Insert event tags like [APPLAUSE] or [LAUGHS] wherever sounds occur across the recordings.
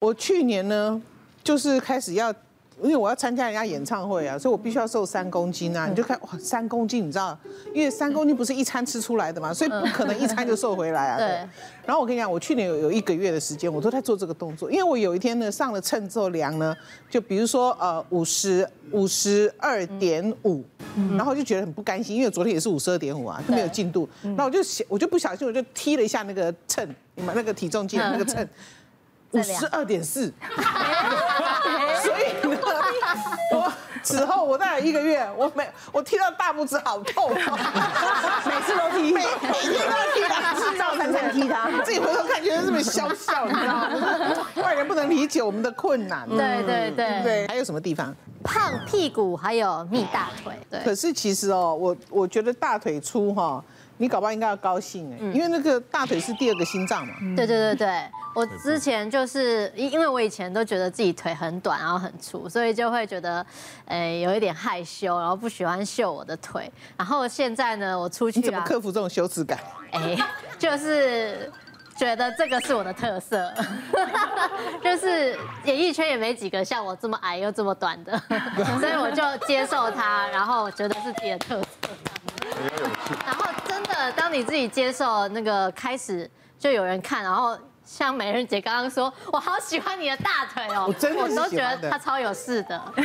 我去年呢，就是开始要。因为我要参加人家演唱会啊，所以我必须要瘦三公斤啊！你就看哇，三公斤，你知道，因为三公斤不是一餐吃出来的嘛，所以不可能一餐就瘦回来啊。对。然后我跟你讲，我去年有有一个月的时间，我都在做这个动作，因为我有一天呢上了秤之后量呢，就比如说呃五十五十二点五，然后就觉得很不甘心，因为昨天也是五十二点五啊，就没有进度。那我就我就不小心我就踢了一下那个秤，你们那个体重计那个秤，五十二点四。[LAUGHS] 所以呢，我 [LAUGHS] 此后我大概一个月，我每我踢到大拇指好痛，[LAUGHS] 每次都踢，每每天都要踢他，是照三餐踢他，自己回头看觉得这么笑笑，你知道吗？外人不能理解我们的困难。对对对对，还有什么地方？胖屁股，还有蜜大腿。对。可是其实哦，我我觉得大腿粗哈，你搞不好应该要高兴哎，因为那个大腿是第二个心脏嘛。对对对对。[LAUGHS] 我之前就是因因为我以前都觉得自己腿很短，然后很粗，所以就会觉得，诶，有一点害羞，然后不喜欢秀我的腿。然后现在呢，我出去啊，你怎么克服这种羞耻感？[LAUGHS] 哎，就是觉得这个是我的特色，[LAUGHS] 就是演艺圈也没几个像我这么矮又这么短的，所以我就接受它，然后我觉得是自己的特色。然后真的，当你自己接受那个开始，就有人看，然后。像美人姐刚刚说，我好喜欢你的大腿哦，我真的我都觉得她超有事的。对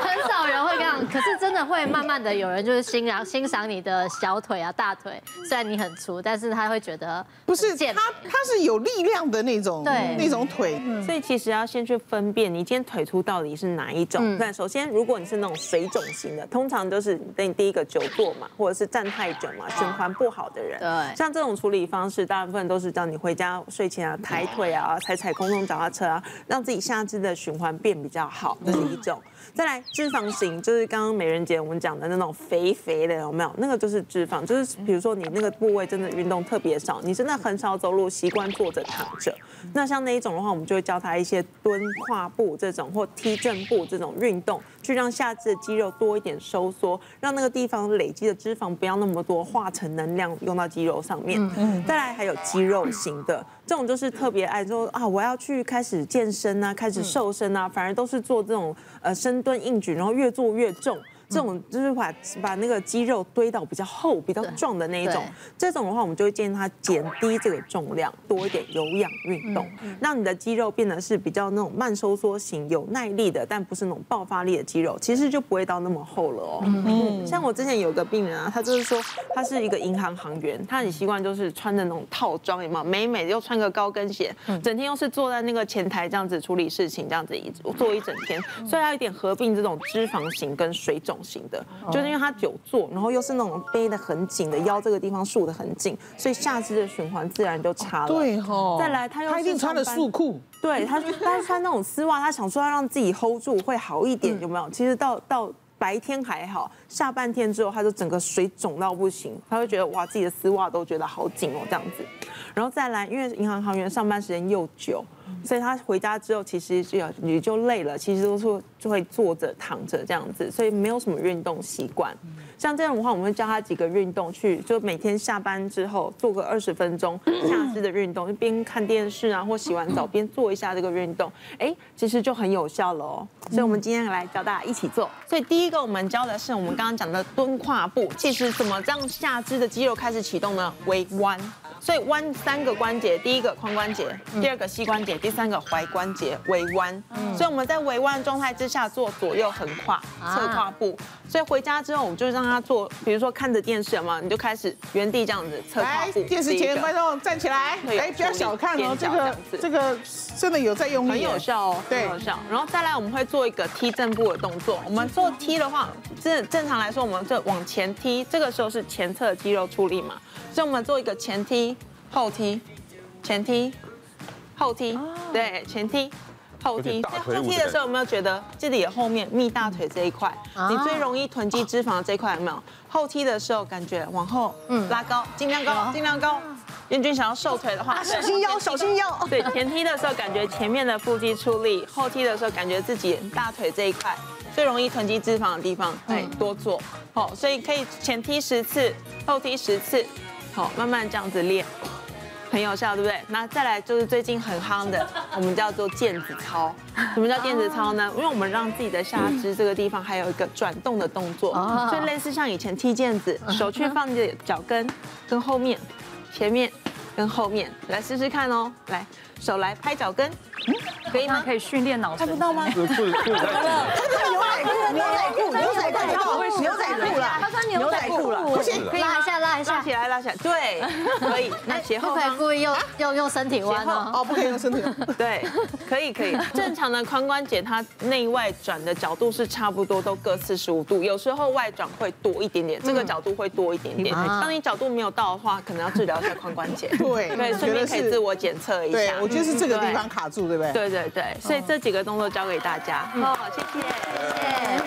很少人会这样，可是真的会慢慢的有人就是欣赏欣赏你的小腿啊、大腿，虽然你很粗，但是他会觉得不是他，他是有力量的那种，对那种腿。所以其实要先去分辨你今天腿粗到底是哪一种。但首先，如果你是那种水肿型的，通常都是等你第一个久坐嘛，或者是站太久嘛，循环不好的人。对，像这种处理方式，大部分。都是叫你回家睡前啊，抬腿啊，踩踩空中脚踏车啊，让自己下肢的循环变比较好，这是一种。再来脂肪型，就是刚刚美人姐我们讲的那种肥肥的，有没有？那个就是脂肪，就是比如说你那个部位真的运动特别少，你真的很少走路，习惯坐着躺着。那像那一种的话，我们就会教他一些蹲跨步这种或踢正步这种运动，去让下肢的肌肉多一点收缩，让那个地方累积的脂肪不要那么多，化成能量用到肌肉上面。再来还有肌肉型的。这种就是特别爱说啊，我要去开始健身啊，开始瘦身啊，反而都是做这种呃深蹲硬举，然后越做越重。这种就是把把那个肌肉堆到比较厚、比较壮的那一种，这种的话，我们就会建议他减低这个重量，多一点有氧运动，让你的肌肉变得是比较那种慢收缩型、有耐力的，但不是那种爆发力的肌肉，其实就不会到那么厚了哦。嗯，像我之前有个病人啊，他就是说他是一个银行行员，他很习惯就是穿着那种套装，有没有？美美的又穿个高跟鞋，整天又是坐在那个前台这样子处理事情，这样子一坐一整天，所以他有一点合并这种脂肪型跟水肿。型的，就是因为他久坐，然后又是那种背的很紧的腰，这个地方束的很紧，所以下肢的循环自然就差了。对哈，再来他又他一定穿了束裤，对他他穿那种丝袜，他想说要让自己 hold 住会好一点，有没有？其实到到白天还好，下半天之后他就整个水肿到不行，他会觉得哇，自己的丝袜都觉得好紧哦，这样子。然后再来，因为银行行员上班时间又久。所以他回家之后，其实就你就累了，其实都是就会坐着躺着这样子，所以没有什么运动习惯。像这样的话，我们会教他几个运动去，就每天下班之后做个二十分钟下肢的运动，就边看电视啊或洗完澡边做一下这个运动，哎，其实就很有效了哦。所以我们今天来教大家一起做。所以第一个我们教的是我们刚刚讲的蹲跨步，其实怎么让下肢的肌肉开始启动呢？微弯。所以弯三个关节，第一个髋关节，第二个膝关节，第三个踝关节，微弯。所以我们在微弯状态之下做左右横跨、侧跨步。所以回家之后，我们就让他做，比如说看着电视嘛，你就开始原地这样子侧跨步。电视前观众站起来，哎，不要小看哦，这个这个真的有在用力，很有效哦，对，很有效。然后再来，我们会做一个踢正步的动作。我们做踢的话，正正常来说，我们这往前踢，这个时候是前侧肌肉出力嘛。所以我们做一个前踢、后踢、前踢、后踢，对，前踢、后踢。后踢的时候有没有觉得这里后面密大腿这一块，你最容易囤积脂肪的这一块有没有？后踢的时候感觉往后拉高，尽量高，尽量高。燕君想要瘦腿的话，小心腰，小心腰。对，前踢的时候感觉前面的腹肌出力，后踢的时候感觉自己大腿这一块最容易囤积脂肪的地方，哎，多做。好，所以可以前踢十次，后踢十次。好，慢慢这样子练，很有效，对不对？那再来就是最近很夯的，我们叫做毽子操。什么叫毽子操呢？因为我们让自己的下肢这个地方还有一个转动的动作，所以类似像以前踢毽子，手去放你的脚跟跟后面、前面跟后面，来试试看哦。来，手来拍脚跟。可以吗？可以训练脑，看不到吗？裤裤子太紧。牛仔裤，牛仔裤，牛仔裤，牛仔裤了。他穿牛仔裤了，不行，可以拉一下，拉一下，拉起来，拉起来，对，可以。那斜后不可以故意用用用身体弯哦。哦，不可以用身体。对，可以可以。正常的髋关节它内外转的角度是差不多，都各四十五度，有时候外转会多一点点，这个角度会多一点点。当你角度没有到的话，可能要治疗一下髋关节。对对，顺便可以自我检测一下。对，我觉得是这个地方卡住，对不对？对对对，所以这几个动作教给大家。好，谢谢。谢谢。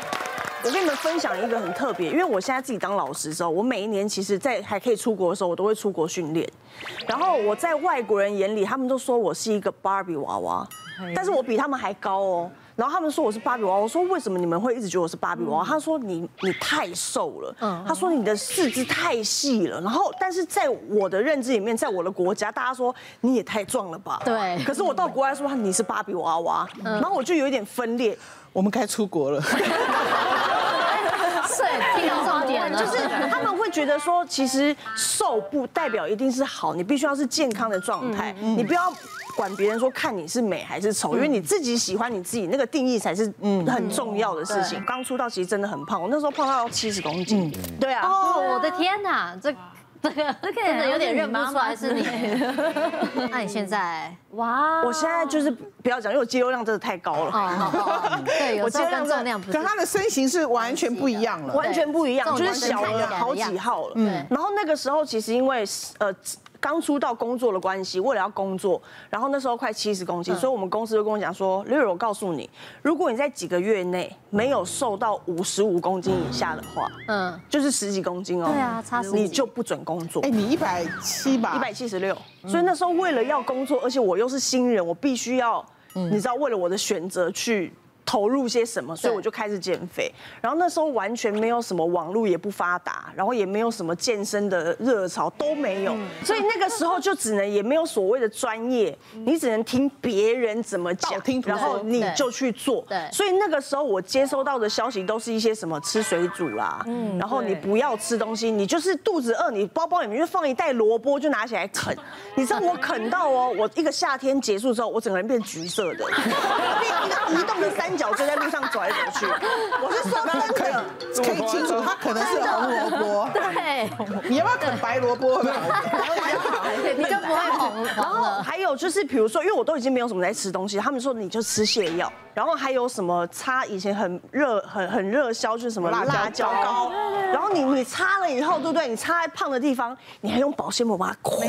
我跟你们分享一个很特别，因为我现在自己当老师的时候，我每一年其实，在还可以出国的时候，我都会出国训练。然后我在外国人眼里，他们都说我是一个芭比娃娃，但是我比他们还高哦。然后他们说我是芭比娃娃，我说为什么你们会一直觉得我是芭比娃娃？他说你你太瘦了，他说你的四肢太细了。然后但是在我的认知里面，在我的国家，大家说你也太壮了吧？对。可是我到国外说你是芭比娃娃，然后我就有一点分裂。我们该出国了。[LAUGHS] 是，听到重点了。就是他们会觉得说，其实瘦不代表一定是好，你必须要是健康的状态，你不要管别人说看你是美还是丑，因为你自己喜欢你自己那个定义才是嗯很重要的事情。刚出道其实真的很胖，我那时候胖到要七十公斤。对啊。哦，我的天哪，这这个 [LAUGHS] 真的有点认不出来是你。[LAUGHS] 那你现在？哇！我现在就是不要讲，因为我肌肉量真的太高了。哦，[LAUGHS] 对，我肌肉量重量，跟他的身形是完全不一样了，完全不一样，就是小了好几号了。嗯。然后那个时候其实因为呃。刚出道工作的关系，为了要工作，然后那时候快七十公斤，所以我们公司就跟我讲说，Lily，我告诉你，如果你在几个月内没有瘦到五十五公斤以下的话，嗯，就是十几公斤哦，对啊，差十几，你就不准工作。哎，你一百七吧？一百七十六。所以那时候为了要工作，而且我又是新人，我必须要，你知道，为了我的选择去。投入些什么，所以我就开始减肥。然后那时候完全没有什么网络，也不发达，然后也没有什么健身的热潮都没有，所以那个时候就只能也没有所谓的专业，你只能听别人怎么讲，然后你就去做。对，所以那个时候我接收到的消息都是一些什么吃水煮啦，嗯然后你不要吃东西，你就是肚子饿，你包包里面就放一袋萝卜就拿起来啃。你知道我啃到哦，我一个夏天结束之后，我整个人变橘色的，变一个移动的三。脚就在路上走来走去，[LAUGHS] 我是说他可以可以清楚，它可能是红萝卜。对，你要不要啃白萝卜？[LAUGHS] 你就不会红。然后还有就是，比如说，因为我都已经没有什么在吃东西，他们说你就吃泻药。然后还有什么擦以前很热很很热销就是什么辣椒膏。然后你你擦了以后，对不对？你擦在胖的地方，你还用保鲜膜把它捆，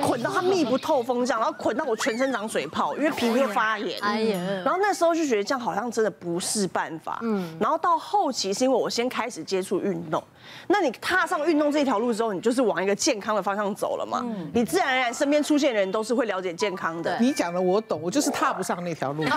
捆到它密不透风这样，然后捆到我全身长水泡，因为皮肤发炎。哎呀。然后那时候就觉得这样好像。真的不是办法。嗯，然后到后期是因为我先开始接触运动，那你踏上运动这条路之后，你就是往一个健康的方向走了嘛。嗯，你自然而然身边出现的人都是会了解健康的。你讲的我懂，我就是踏不上那条路。[LAUGHS]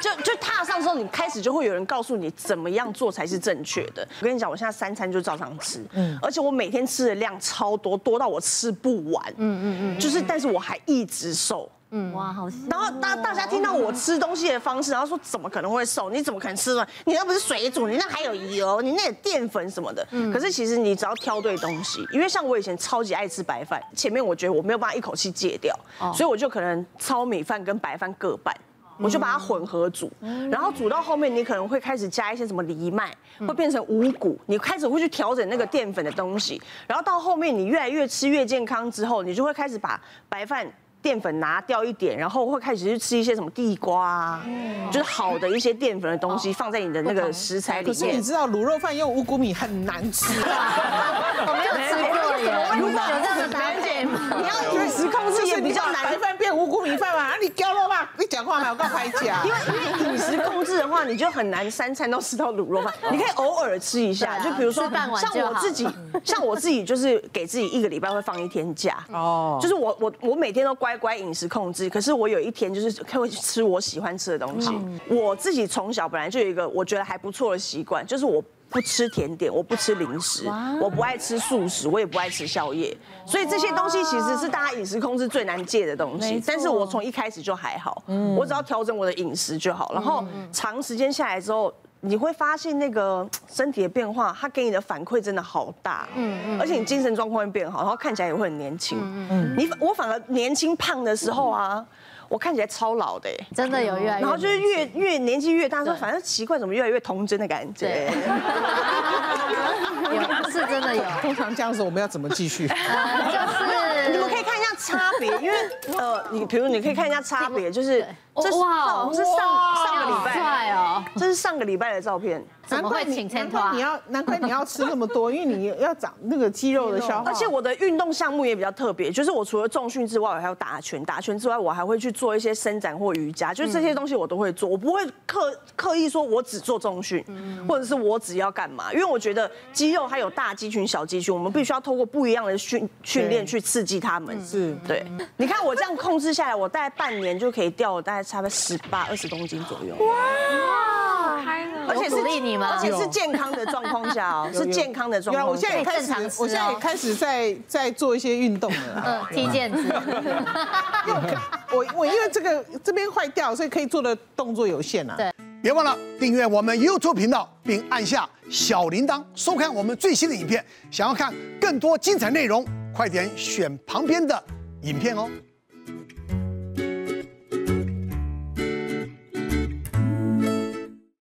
就就踏上之后，你开始就会有人告诉你怎么样做才是正确的。我跟你讲，我现在三餐就照常吃，嗯，而且我每天吃的量超多，多到我吃不完。嗯嗯嗯，就是，但是我还一直瘦。嗯，哇，好。然后大大家听到我吃东西的方式，然后说怎么可能会瘦？你怎么可能吃呢？你那不是水煮，你那还有油，你那有淀粉什么的。嗯。可是其实你只要挑对东西，因为像我以前超级爱吃白饭，前面我觉得我没有办法一口气戒掉，所以我就可能糙米饭跟白饭各半，我就把它混合煮。然后煮到后面，你可能会开始加一些什么藜麦，会变成五谷，你开始会去调整那个淀粉的东西。然后到后面你越来越吃越健康之后，你就会开始把白饭。淀粉拿掉一点，然后会开始去吃一些什么地瓜啊，就是好的一些淀粉的东西放在你的那个食材里面。可是你知道卤肉饭用五谷米很难吃啊，[LAUGHS] 我没有吃过耶。如果有这样的搭配吗？[LAUGHS] 你要饮食控制也比较难。白饭变五谷米饭嘛？你掉了吧？话还要告开讲。[LAUGHS] 因为因为饮食控制的话，你就很难三餐都吃到卤肉饭。你可以偶尔吃一下，就比如说像我自己，[LAUGHS] 像我自己就是给自己一个礼拜会放一天假。哦。就是我我我每天都乖乖饮食控制，可是我有一天就是会吃我喜欢吃的东西。我自己从小本来就有一个我觉得还不错的习惯，就是我不吃甜点，我不吃零食，我不爱吃素食，我也不爱吃宵夜。所以这些东西其实是大家饮食控制最难戒的东西。但是我从一开始就还好，我只要调整我的饮食就好。然后长时间下来之后，你会发现那个 [TSK] 身体的变化，它给你的反馈真的好大。嗯嗯。而且你精神状况会变好，然后看起来也会很年轻。嗯嗯。你我反而年轻胖的时候啊。我看起来超老的，真的有越来越，然后就是越越年纪越大，说反正奇怪，怎么越来越童真的感觉？有 [LAUGHS] 是真的有。通常这样子，我们要怎么继续？[LAUGHS] 就是你们可以看一下差别，因为呃，你比如你可以看一下差别，[LAUGHS] 就是这是哇，是上上个礼拜，帅哦，这是上个礼拜的照片。难怪你难怪你要难怪你要吃那么多，因为你要长那个肌肉的消耗。而且我的运动项目也比较特别，就是我除了重训之外，我还有打拳。打拳之外，我还会去做一些伸展或瑜伽，就是这些东西我都会做。我不会刻刻意说我只做重训，或者是我只要干嘛，因为我觉得肌肉还有大肌群、小肌群，我们必须要透过不一样的训训练去刺激他们。是对。你看我这样控制下来，我大概半年就可以掉大概差不多十八二十公斤左右。哇，而且是鼓励你们，而且是健康。的状况下哦，[LAUGHS] 是健康的状况下。我现在也开始，我现在也开始在在做一些运动了。嗯，踢毽子。[LAUGHS] 我我因为这个这边坏掉，所以可以做的动作有限啊。对，别忘了订阅我们 YouTube 频道，并按下小铃铛，收看我们最新的影片。想要看更多精彩内容，快点选旁边的影片哦。